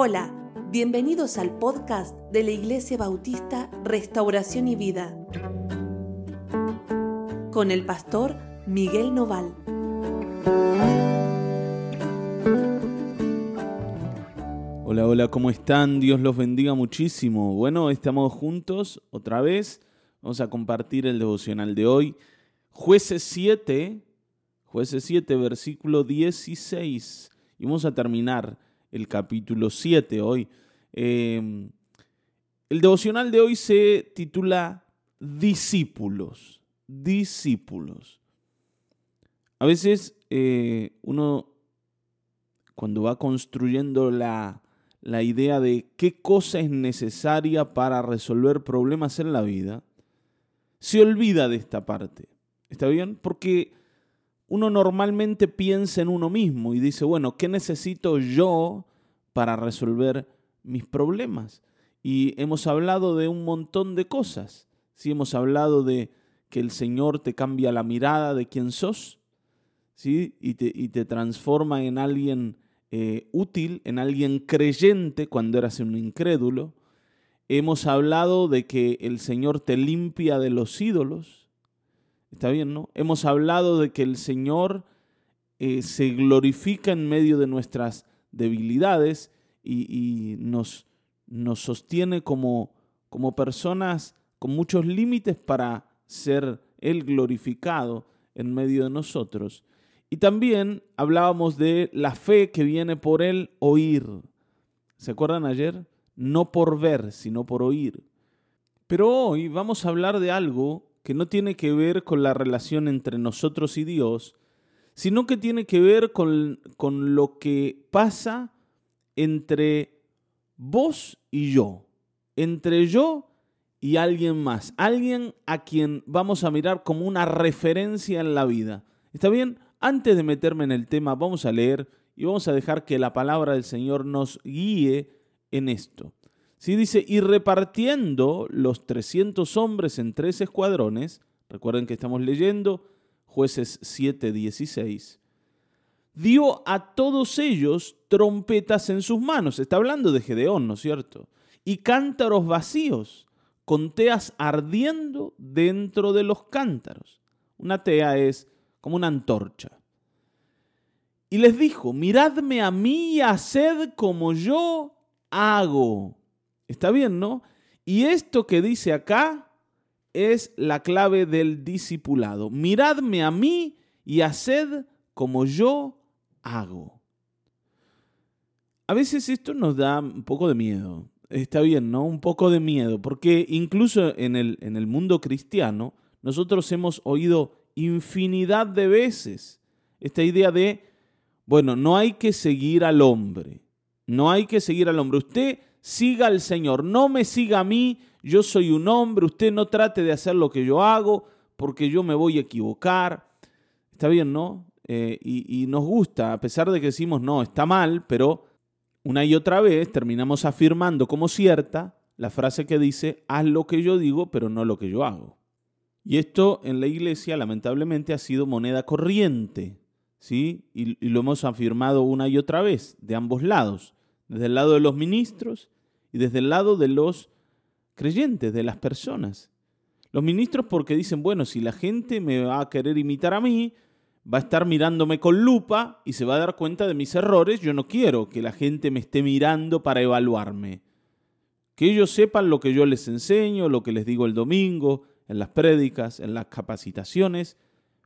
Hola, bienvenidos al podcast de la Iglesia Bautista Restauración y Vida con el pastor Miguel Noval. Hola, hola, ¿cómo están? Dios los bendiga muchísimo. Bueno, estamos juntos otra vez. Vamos a compartir el devocional de hoy. Jueces 7, jueces 7, versículo 16. Y vamos a terminar el capítulo 7 hoy. Em, el devocional de hoy se titula Discípulos. Discípulos. A veces eh, uno, cuando va construyendo la, la idea de qué cosa es necesaria para resolver problemas en la vida, se olvida de esta parte. ¿Está bien? Porque uno normalmente piensa en uno mismo y dice, bueno, ¿qué necesito yo para resolver mis problemas? Y hemos hablado de un montón de cosas. Sí, hemos hablado de que el Señor te cambia la mirada de quién sos, ¿sí? y, te, y te transforma en alguien eh, útil, en alguien creyente cuando eras un incrédulo. Hemos hablado de que el Señor te limpia de los ídolos, Está bien, ¿no? Hemos hablado de que el Señor eh, se glorifica en medio de nuestras debilidades y, nos, nos, sostiene como, como personas con muchos límites para ser Él glorificado en medio de nosotros. Y también hablábamos de la fe que viene por el oír. ¿Se acuerdan ayer? No por ver, sino por oír. Pero hoy vamos a hablar de algo que no tiene que ver con la relación entre nosotros y Dios, sino que tiene que ver con, con lo que pasa entre vos y yo, entre yo y alguien más, alguien a quien vamos a mirar como una referencia en la vida. ¿Está bien? Antes de meterme en el tema, vamos a leer y vamos a dejar que la palabra del Señor nos guíe en esto. Si dice, y repartiendo los 300 hombres en tres escuadrones, recuerden que estamos leyendo jueces 7:16, dio a todos ellos trompetas en sus manos. Está hablando de Gedeón, ¿no es cierto? Y cántaros vacíos, con teas ardiendo dentro de los cántaros. Una tea es como una antorcha. Y les dijo, miradme a mí y haced como yo hago. Está bien, ¿no? Y esto que dice acá es la clave del discipulado. Miradme a mí y haced como yo hago. A veces esto nos da un poco de miedo. Está bien, ¿no? Un poco de miedo, porque incluso en el, en el mundo cristiano nosotros hemos oído infinidad de veces esta idea de, bueno, no hay que seguir al hombre, no hay que seguir al hombre. Usted siga al Señor, no me siga a mí, yo soy un hombre, usted no trate de hacer lo que yo hago porque yo me voy a equivocar. Está bien, ¿no? Eh, y, nos gusta, a pesar de que decimos, no, está mal, pero una y otra vez terminamos afirmando como cierta la frase que dice, haz lo que yo digo, pero no lo que yo hago. Y esto en la iglesia lamentablemente ha sido moneda corriente, ¿sí? Y, lo hemos afirmado una y otra vez, de ambos lados, desde el lado de los ministros y desde el lado de los creyentes, de las personas. Los ministros porque dicen, bueno, si la gente me va a querer imitar a mí, va a estar mirándome con lupa y se va a dar cuenta de mis errores, yo no quiero que la gente me esté mirando para evaluarme. Que ellos sepan lo que yo les enseño, lo que les digo el domingo, en las prédicas, en las capacitaciones,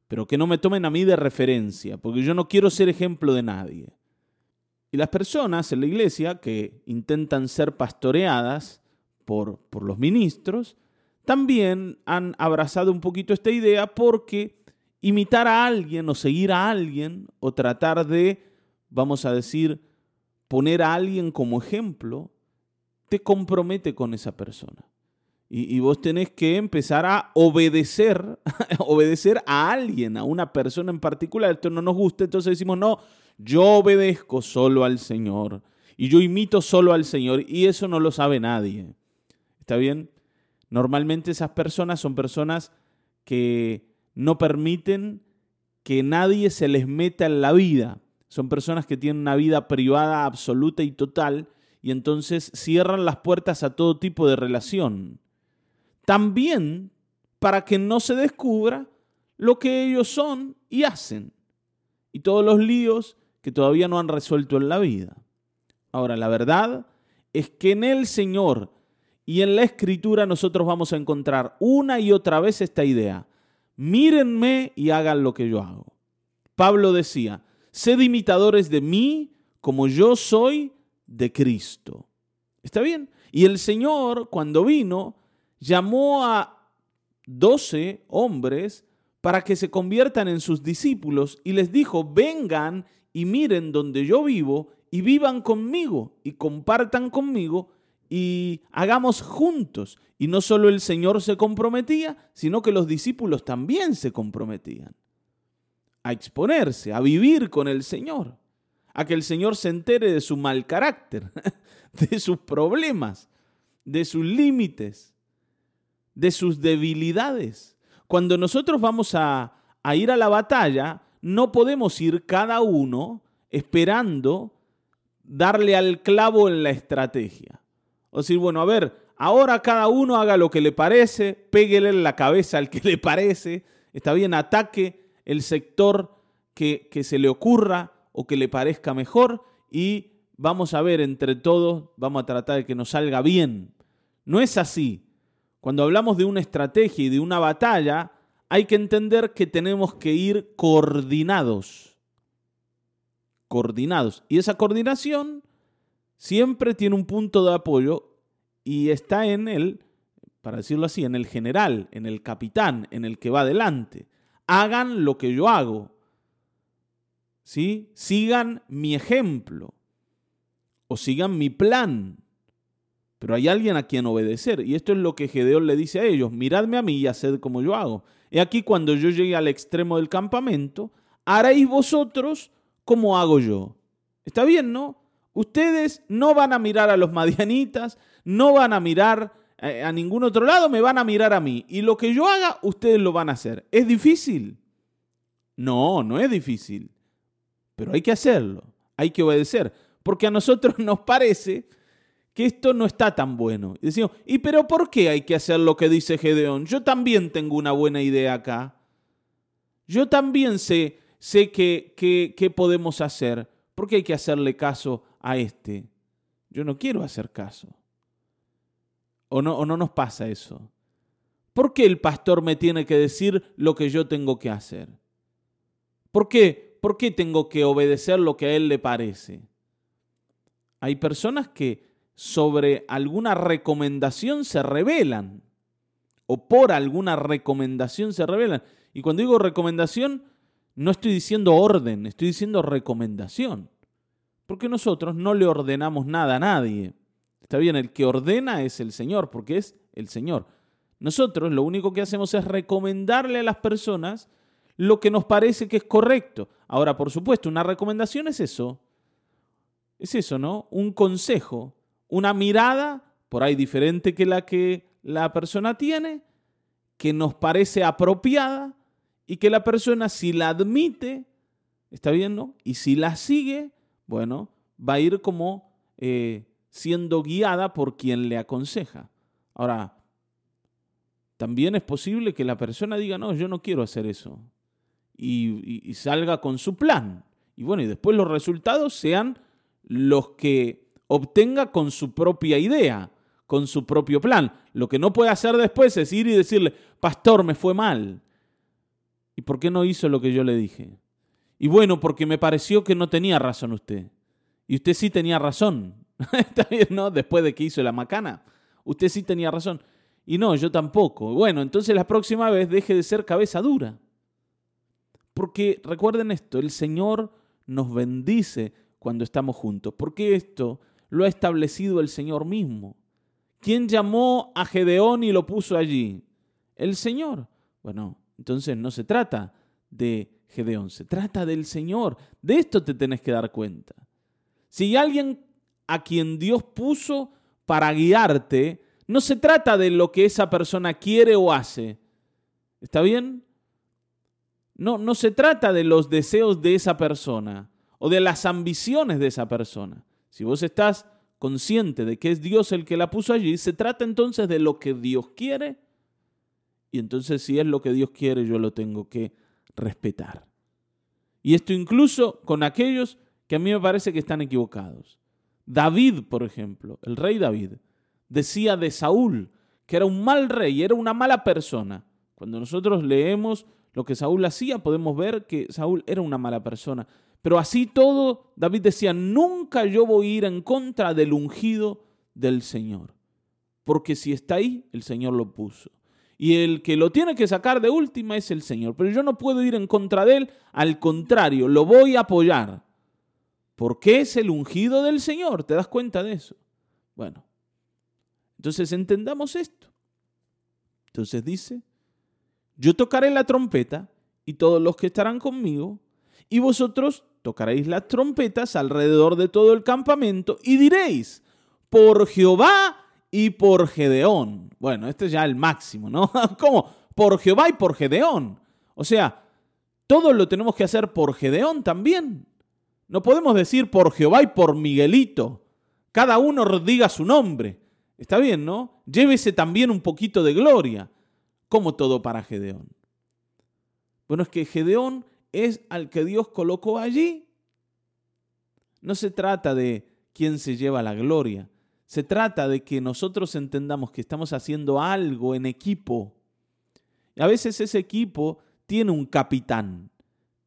pero que no me tomen a mí de referencia, porque yo no quiero ser ejemplo de nadie. Y las personas en la iglesia que intentan ser pastoreadas por, por los ministros, también han abrazado un poquito esta idea porque imitar a alguien o seguir a alguien o tratar de, vamos a decir, poner a alguien como ejemplo, te compromete con esa persona. Y, y, vos tenés que empezar a obedecer, obedecer a alguien, a una persona en particular. Esto no nos gusta, entonces decimos, no, yo obedezco solo al Señor y yo imito solo al Señor y eso no lo sabe nadie. ¿Está bien? Normalmente esas personas son personas que no permiten que nadie se les meta en la vida. Son personas que tienen una vida privada absoluta y total y entonces cierran las puertas a todo tipo de relación. También para que no se descubra lo que ellos son y hacen y todos los líos que todavía no han resuelto en la vida. Ahora, la verdad es que en el Señor y en la Escritura nosotros vamos a encontrar una y otra vez esta idea. Mírenme y hagan lo que yo hago. Pablo decía, sed imitadores de mí como yo soy de Cristo. ¿Está bien? Y el Señor, cuando vino, llamó a doce hombres para que se conviertan en sus discípulos y les dijo, vengan y miren donde yo vivo y vivan conmigo y compartan conmigo y hagamos juntos. Y no solo el Señor se comprometía, sino que los discípulos también se comprometían a exponerse, a vivir con el Señor, a que el Señor se entere de su mal carácter, de sus problemas, de sus límites, de sus debilidades. Cuando nosotros vamos a, a ir a la batalla, no podemos ir cada uno esperando darle al clavo en la estrategia. O decir, bueno, a ver, ahora cada uno haga lo que le parece, péguele la cabeza al que le parece, está bien, ataque el sector que, que se le ocurra o que le parezca mejor y vamos a ver entre todos, vamos a tratar de que nos salga bien. No es así. Cuando hablamos de una estrategia y de una batalla, hay que entender que tenemos que ir coordinados. Coordinados. Y esa coordinación siempre tiene un punto de apoyo y está en el, para decirlo así, en el general, en el capitán, en el que va adelante. Hagan lo que yo hago. ¿Sí? Sigan mi ejemplo o sigan mi plan. Pero hay alguien a quien obedecer. Y esto es lo que Gedeón le dice a ellos. Miradme a mí y haced como yo hago. He aquí cuando yo llegue al extremo del campamento, haréis vosotros como hago yo. Está bien, ¿no? Ustedes no van a mirar a los madianitas, no van a mirar eh, a ningún otro lado, me van a mirar a mí. Y lo que yo haga, ustedes lo van a hacer. ¿Es difícil? No, no es difícil. Pero hay que hacerlo, hay que obedecer. Porque a nosotros nos parece que esto no está tan bueno. Y decimos, ¿y pero por qué hay que hacer lo que dice Gedeón? Yo también tengo una buena idea acá. Yo también sé, sé qué que, podemos hacer. ¿Por qué hay que hacerle caso a este. Yo no quiero hacer caso. ¿O no, o no nos pasa eso? ¿Por qué el pastor me tiene que decir lo que yo tengo que hacer? ¿Por qué? ¿Por qué tengo que obedecer lo que a él le parece? Hay personas que sobre alguna recomendación se rebelan o por alguna recomendación se rebelan. Y cuando digo recomendación, no estoy diciendo orden, estoy diciendo recomendación. Porque nosotros no le ordenamos nada a nadie. Está bien, el que ordena es el Señor, porque es el Señor. Nosotros lo único que hacemos es recomendarle a las personas lo que nos parece que es correcto. Ahora, por supuesto, una recomendación es eso. Es eso, ¿no? Un consejo, una mirada, por ahí diferente que la que la persona tiene, que nos parece apropiada y que la persona si la admite, está bien. Y si la sigue, bueno, va a ir como eh, siendo guiada por quien le aconseja. Ahora, también es posible que la persona diga, no, yo no quiero hacer eso. Y, salga con su plan. Y bueno, y después los resultados sean los que obtenga con su propia idea, con su propio plan. Lo que no puede hacer después es ir y decirle, pastor, me fue mal. ¿Y por qué no hizo lo que yo le dije? Y bueno, porque me pareció que no tenía razón usted. Y usted sí tenía razón. Está bien, ¿no? Después de que hizo la macana. Usted sí tenía razón. Y no, yo tampoco. Bueno, entonces la próxima vez deje de ser cabeza dura. Porque recuerden esto, el Señor nos bendice cuando estamos juntos. Porque esto lo ha establecido el Señor mismo. ¿Quién llamó a Gedeón y lo puso allí? El Señor. Bueno, entonces no se trata de Gedeón, se trata del Señor. De esto te tenés que dar cuenta. Si hay alguien a quien Dios puso para guiarte, no se trata de lo que esa persona quiere o hace. ¿Está bien? No, no se trata de los deseos de esa persona o de las ambiciones de esa persona. Si vos estás consciente de que es Dios el que la puso allí, se trata entonces de lo que Dios quiere. Y entonces si es lo que Dios quiere, yo lo tengo que respetar. Y esto incluso con aquellos que a mí me parece que están equivocados. David, por ejemplo, el rey David, decía de Saúl que era un mal rey, era una mala persona. Cuando nosotros leemos lo que Saúl hacía, podemos ver que Saúl era una mala persona. Pero así todo, David decía, nunca yo voy a ir en contra del ungido del Señor. Porque si está ahí, el Señor lo puso. Y el que lo tiene que sacar de última es el Señor. Pero yo no puedo ir en contra de él, al contrario, lo voy a apoyar. Porque es el ungido del Señor, ¿te das cuenta de eso? Bueno, entonces entendamos esto. Entonces dice, yo tocaré la trompeta y todos los que estarán conmigo, y vosotros tocaréis las trompetas alrededor de todo el campamento y diréis, por Jehová y por Gedeón. Bueno, este es ya el máximo, ¿no? ¿Cómo? Por Jehová y por Gedeón. O sea, todo lo tenemos que hacer por Gedeón también. No podemos decir por Jehová y por Miguelito. Cada uno diga su nombre. Está bien, ¿no? Llévese también un poquito de gloria, como todo para Gedeón. Bueno, es que Gedeón es al que Dios colocó allí. No se trata de quién se lleva la gloria. Se trata de que nosotros entendamos que estamos haciendo algo en equipo. Y a veces ese equipo tiene un capitán,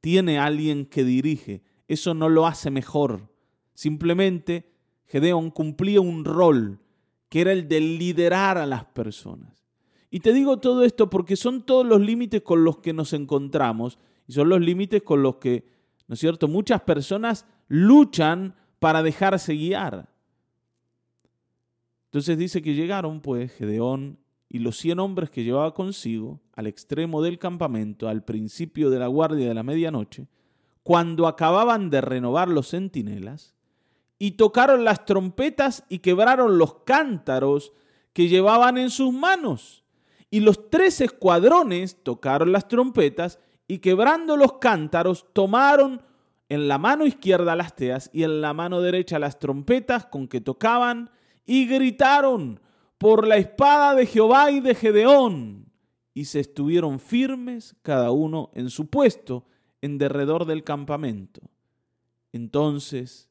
tiene alguien que dirige. Eso no lo hace mejor. Simplemente Gedeón cumplía un rol que era el de liderar a las personas. Y te digo todo esto porque son todos los límites con los que nos encontramos y son los límites con los que, ¿no es cierto?, muchas personas luchan para dejarse guiar. Entonces dice que llegaron, pues, Gedeón y los cien hombres que llevaba consigo al extremo del campamento, al principio de la guardia de la medianoche, cuando acababan de renovar los centinelas, y tocaron las trompetas y quebraron los cántaros que llevaban en sus manos. Y los tres escuadrones tocaron las trompetas y quebrando los cántaros tomaron en la mano izquierda las teas y en la mano derecha las trompetas con que tocaban y gritaron por la espada de Jehová y de Gedeón. Y se estuvieron firmes cada uno en su puesto en derredor del campamento. Entonces,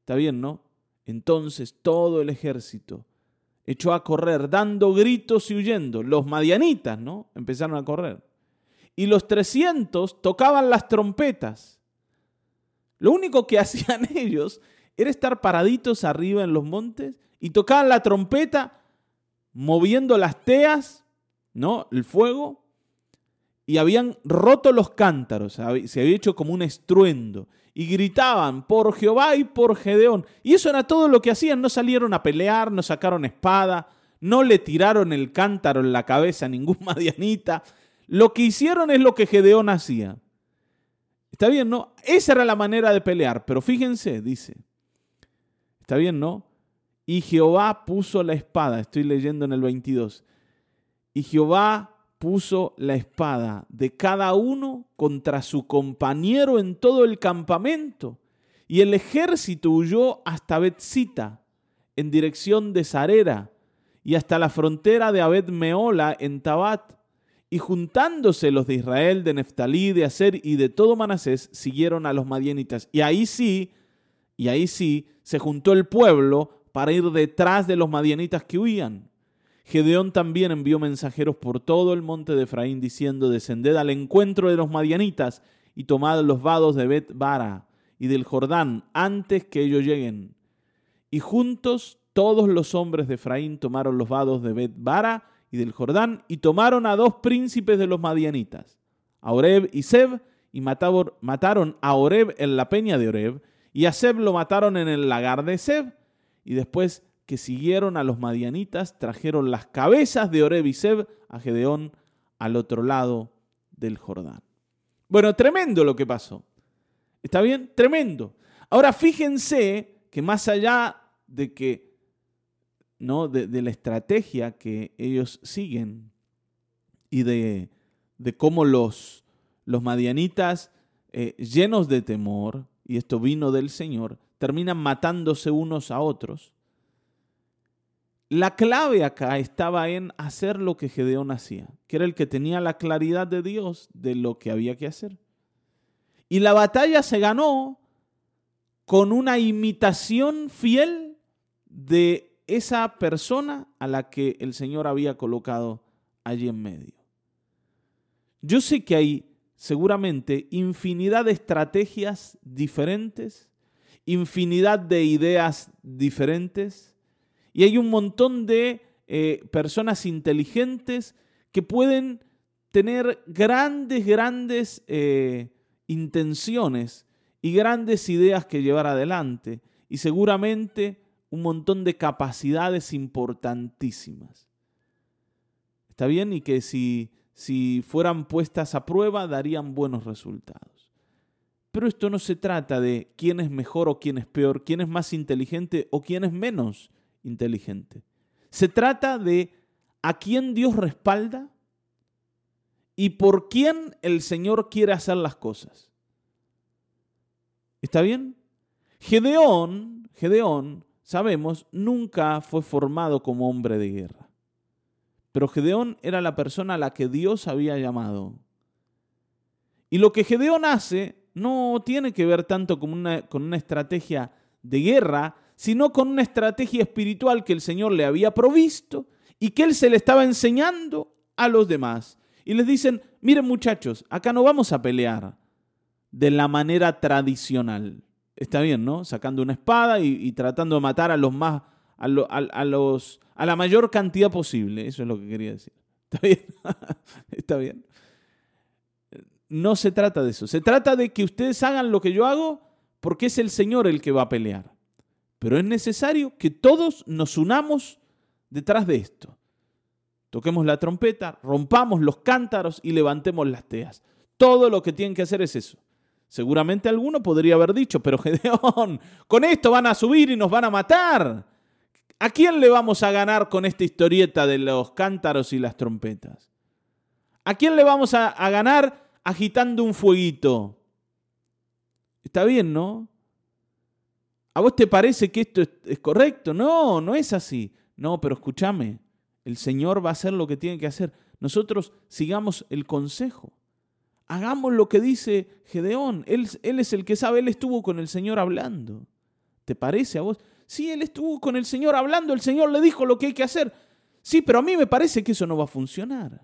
está bien, ¿no? Entonces todo el ejército echó a correr, dando gritos y huyendo. Los madianitas, ¿no? Empezaron a correr y los 300 tocaban las trompetas. Lo único que hacían ellos era estar paraditos arriba en los montes y tocaban la trompeta moviendo las teas, ¿no? El fuego. Y habían roto los cántaros, se había hecho como un estruendo. Y gritaban por Jehová y por Gedeón. Y eso era todo lo que hacían. No salieron a pelear, no sacaron espada, no le tiraron el cántaro en la cabeza a ningún madianita. Lo que hicieron es lo que Gedeón hacía. Está bien, ¿no? Esa era la manera de pelear, pero fíjense, dice. Está bien, ¿no? Y Jehová puso la espada, estoy leyendo en el 22. Y Jehová puso la espada de cada uno contra su compañero en todo el campamento. Y el ejército huyó hasta Betzita, en dirección de Sarera, y hasta la frontera de Abed Meola en Tabat y juntándose los de Israel, de Neftalí, de Aser y de todo Manasés, siguieron a los madianitas. Y ahí sí, y ahí sí, se juntó el pueblo para ir detrás de los madianitas que huían. Gedeón también envió mensajeros por todo el monte de Efraín diciendo, descended al encuentro de los madianitas y tomad los vados de Bet Bara y del Jordán antes que ellos lleguen. Y juntos todos los hombres de Efraín tomaron los vados de Bet Bara del Jordán, y tomaron a dos príncipes de los madianitas, a Oreb y Seb, y mataron a Oreb en la peña de Oreb, y a Seb lo mataron en el lagar de Seb, y después que siguieron a los madianitas, trajeron las cabezas de Oreb y Seb a Gedeón al otro lado del Jordán. Bueno, tremendo lo que pasó. ¿Está bien? Tremendo. Ahora fíjense que más allá de que ¿no? de, la estrategia que ellos siguen y de, cómo los, los madianitas, eh, llenos de temor, y esto vino del Señor, terminan matándose unos a otros. la clave acá estaba en hacer lo que Gedeón hacía, que era el que tenía la claridad de Dios de lo que había que hacer. Y la batalla se ganó con una imitación fiel de esa persona a la que el Señor había colocado allí en medio. Yo sé que hay seguramente infinidad de estrategias diferentes, infinidad de ideas diferentes, y hay un montón de eh, personas inteligentes que pueden tener grandes, grandes eh, intenciones y grandes ideas que llevar adelante y seguramente un montón de capacidades importantísimas. ¿Está bien? Y que si, si fueran puestas a prueba darían buenos resultados. Pero esto no se trata de quién es mejor o quién es peor, quién es más inteligente o quién es menos inteligente. Se trata de a quién Dios respalda y por quién el Señor quiere hacer las cosas. ¿Está bien? Gedeón, Gedeón, sabemos, nunca fue formado como hombre de guerra. Pero Gedeón era la persona a la que Dios había llamado. Y lo que Gedeón hace no tiene que ver tanto con una, con una estrategia de guerra, sino con una estrategia espiritual que el Señor le había provisto y que él se le estaba enseñando a los demás. Y les dicen, miren muchachos, acá no vamos a pelear de la manera tradicional. Está bien, ¿no? Sacando una espada y, tratando de matar a los más, a, los, a la mayor cantidad posible. Eso es lo que quería decir. ¿Está bien? Está bien. No se trata de eso. Se trata de que ustedes hagan lo que yo hago porque es el Señor el que va a pelear. Pero es necesario que todos nos unamos detrás de esto. Toquemos la trompeta, rompamos los cántaros y levantemos las teas. Todo lo que tienen que hacer es eso. Seguramente alguno podría haber dicho, pero Gedeón, con esto van a subir y nos van a matar. ¿A quién le vamos a ganar con esta historieta de los cántaros y las trompetas? ¿A quién le vamos a, ganar agitando un fueguito? Está bien, ¿no? ¿A vos te parece que esto es, correcto? No, no es así. No, pero escúchame, el Señor va a hacer lo que tiene que hacer. Nosotros sigamos el consejo. Hagamos lo que dice Gedeón. Él, es el que sabe, él estuvo con el Señor hablando. ¿Te parece a vos? Sí, él estuvo con el Señor hablando, el Señor le dijo lo que hay que hacer. Sí, pero a mí me parece que eso no va a funcionar.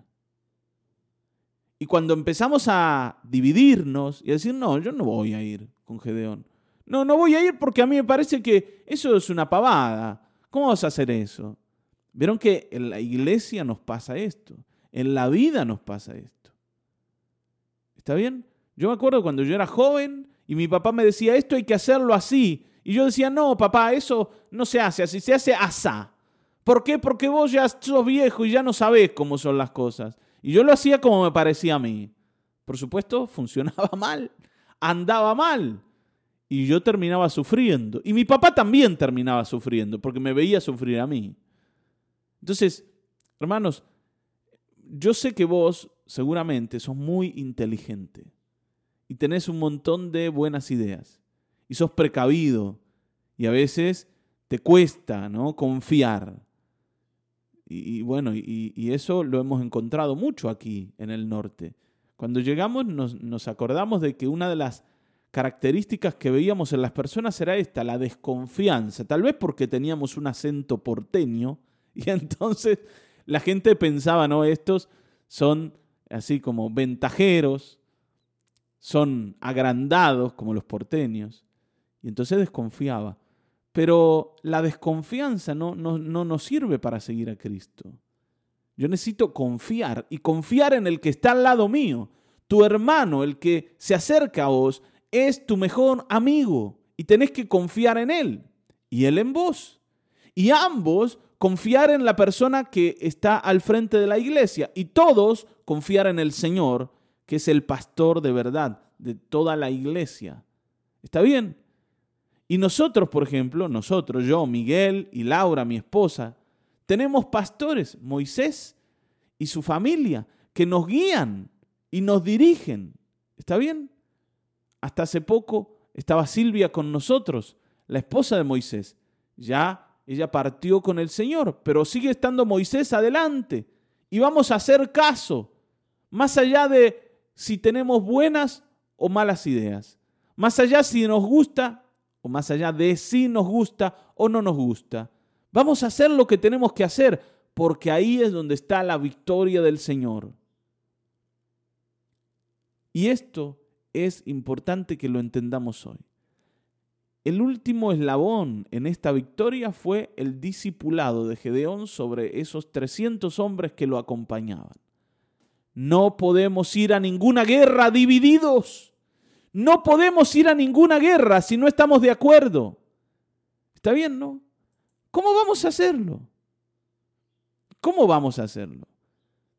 Y cuando empezamos a dividirnos y a decir, no, yo no voy a ir con Gedeón. No, no voy a ir porque a mí me parece que eso es una pavada. ¿Cómo vas a hacer eso? Vieron que en la iglesia nos pasa esto, en la vida nos pasa esto. ¿Está bien? Yo me acuerdo cuando yo era joven y mi papá me decía, esto hay que hacerlo así. Y yo decía, no, papá, eso no se hace así, se hace asá. ¿Por qué? Porque vos ya sos viejo y ya no sabés cómo son las cosas. Y yo lo hacía como me parecía a mí. Por supuesto, funcionaba mal, andaba mal. Y yo terminaba sufriendo. Y mi papá también terminaba sufriendo, porque me veía sufrir a mí. Entonces, hermanos, yo sé que vos seguramente sos muy inteligente y tenés un montón de buenas ideas y sos precavido y a veces te cuesta ¿no? confiar. Y, bueno, y, eso lo hemos encontrado mucho aquí en el norte. Cuando llegamos nos, nos acordamos de que una de las características que veíamos en las personas era esta, la desconfianza, tal vez porque teníamos un acento porteño y entonces la gente pensaba, no, estos son así como ventajeros, son agrandados como los porteños. Y entonces desconfiaba. Pero la desconfianza no, no, no nos sirve para seguir a Cristo. Yo necesito confiar y confiar en el que está al lado mío. Tu hermano, el que se acerca a vos, es tu mejor amigo y tenés que confiar en él y él en vos. Y ambos confiar en la persona que está al frente de la iglesia y todos confiar en el Señor, que es el pastor de verdad de toda la iglesia. ¿Está bien? Y nosotros, por ejemplo, nosotros, yo, Miguel y Laura, mi esposa, tenemos pastores, Moisés y su familia, que nos guían y nos dirigen. ¿Está bien? Hasta hace poco estaba Silvia con nosotros, la esposa de Moisés. Ya ella partió con el Señor, pero sigue estando Moisés adelante y vamos a hacer caso, más allá de si tenemos buenas o malas ideas, más allá si nos gusta o más allá de si nos gusta o no nos gusta. Vamos a hacer lo que tenemos que hacer, porque ahí es donde está la victoria del Señor. Y esto es importante que lo entendamos hoy. El último eslabón en esta victoria fue el discipulado de Gedeón sobre esos 300 hombres que lo acompañaban. No podemos ir a ninguna guerra divididos. No podemos ir a ninguna guerra si no estamos de acuerdo. ¿Está bien, no? ¿Cómo vamos a hacerlo? ¿Cómo vamos a hacerlo?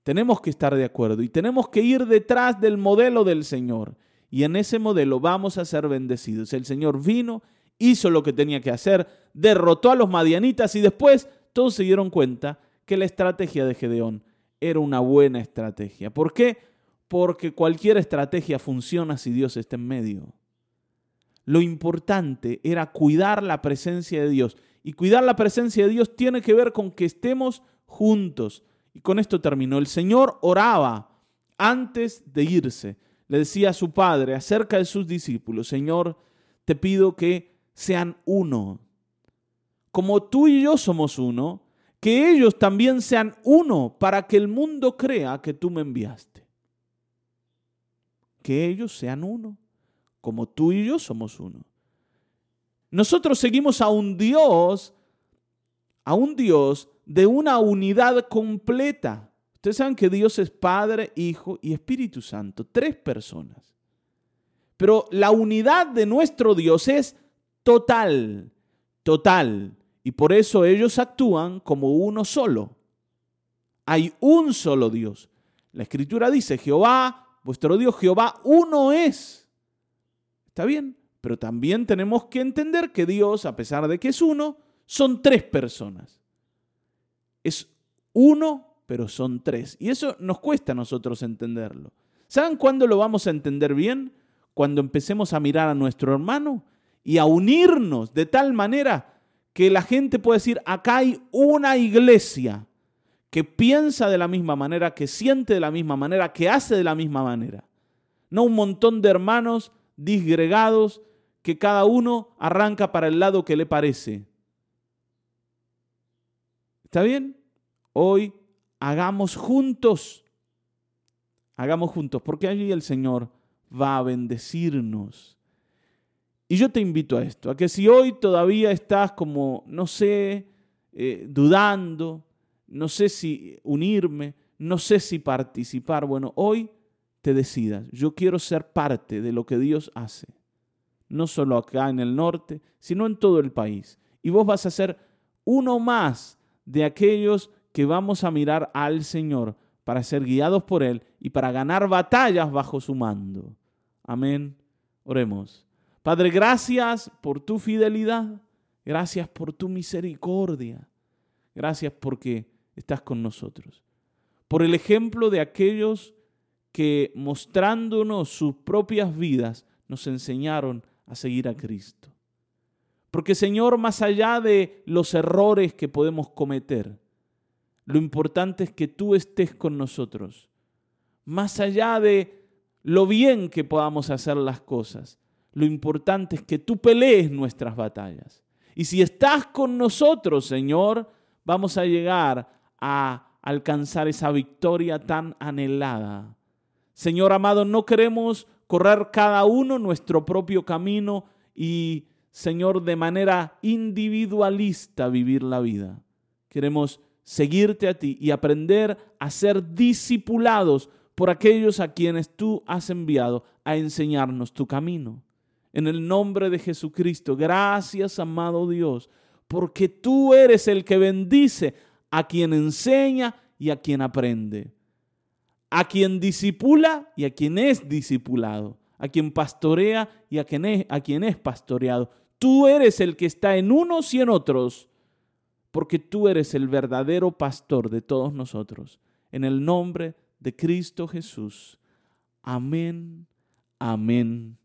Tenemos que estar de acuerdo y tenemos que ir detrás del modelo del Señor. Y en ese modelo vamos a ser bendecidos. El Señor vino, hizo lo que tenía que hacer, derrotó a los madianitas y después todos se dieron cuenta que la estrategia de Gedeón era una buena estrategia. ¿Por qué? Porque cualquier estrategia funciona si Dios está en medio. Lo importante era cuidar la presencia de Dios. Y cuidar la presencia de Dios tiene que ver con que estemos juntos. Y con esto terminó. El Señor oraba antes de irse. Le decía a su padre acerca de sus discípulos, Señor, te pido que sean uno. Como tú y yo somos uno, que ellos también sean uno para que el mundo crea que tú me enviaste. Que ellos sean uno, como tú y yo somos uno. Nosotros seguimos a un Dios, a un Dios de una unidad completa. Ustedes saben que Dios es Padre, Hijo y Espíritu Santo, tres personas. Pero la unidad de nuestro Dios es total, total. Y por eso ellos actúan como uno solo. Hay un solo Dios. La escritura dice, Jehová, vuestro Dios Jehová, uno es. ¿Está bien? Pero también tenemos que entender que Dios, a pesar de que es uno, son tres personas. Es uno, pero son tres. Y eso nos cuesta a nosotros entenderlo. ¿Saben cuándo lo vamos a entender bien? Cuando empecemos a mirar a nuestro hermano y a unirnos de tal manera que la gente puede decir, acá hay una iglesia que piensa de la misma manera, que siente de la misma manera, que hace de la misma manera. No un montón de hermanos disgregados que cada uno arranca para el lado que le parece. ¿Está bien? Hoy hagamos juntos, hagamos juntos, porque allí el Señor va a bendecirnos. Y yo te invito a esto, a que si hoy todavía estás como, no sé, eh, dudando, no sé si unirme, no sé si participar, bueno, hoy te decidas, yo quiero ser parte de lo que Dios hace, no solo acá en el norte, sino en todo el país. Y vos vas a ser uno más de aquellos que vamos a mirar al Señor para ser guiados por Él y para ganar batallas bajo su mando. Amén. Oremos. Padre, gracias por tu fidelidad, gracias por tu misericordia, gracias porque estás con nosotros, por el ejemplo de aquellos que mostrándonos sus propias vidas nos enseñaron a seguir a Cristo. Porque Señor, más allá de los errores que podemos cometer, lo importante es que tú estés con nosotros. Más allá de lo bien que podamos hacer las cosas, lo importante es que tú pelees nuestras batallas. Y si estás con nosotros, Señor, vamos a llegar a alcanzar esa victoria tan anhelada. Señor amado, no queremos correr cada uno nuestro propio camino y, Señor, de manera individualista vivir la vida. Queremos seguirte a ti y aprender a ser discipulados por aquellos a quienes tú has enviado a enseñarnos tu camino en el nombre de Jesucristo. Gracias, amado Dios, porque tú eres el que bendice a quien enseña y a quien aprende, a quien disipula y a quien es discipulado, a quien pastorea y a quien es, a quien es pastoreado. Tú eres el que está en unos y en otros, porque tú eres el verdadero pastor de todos nosotros. En el nombre de Cristo Jesús. Amén, amén,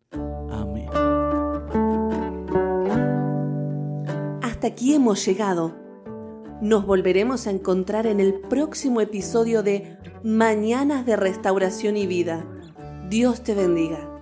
amén. aquí hemos llegado. Nos volveremos a encontrar en el próximo episodio de Mañanas de Restauración y Vida. Dios te bendiga.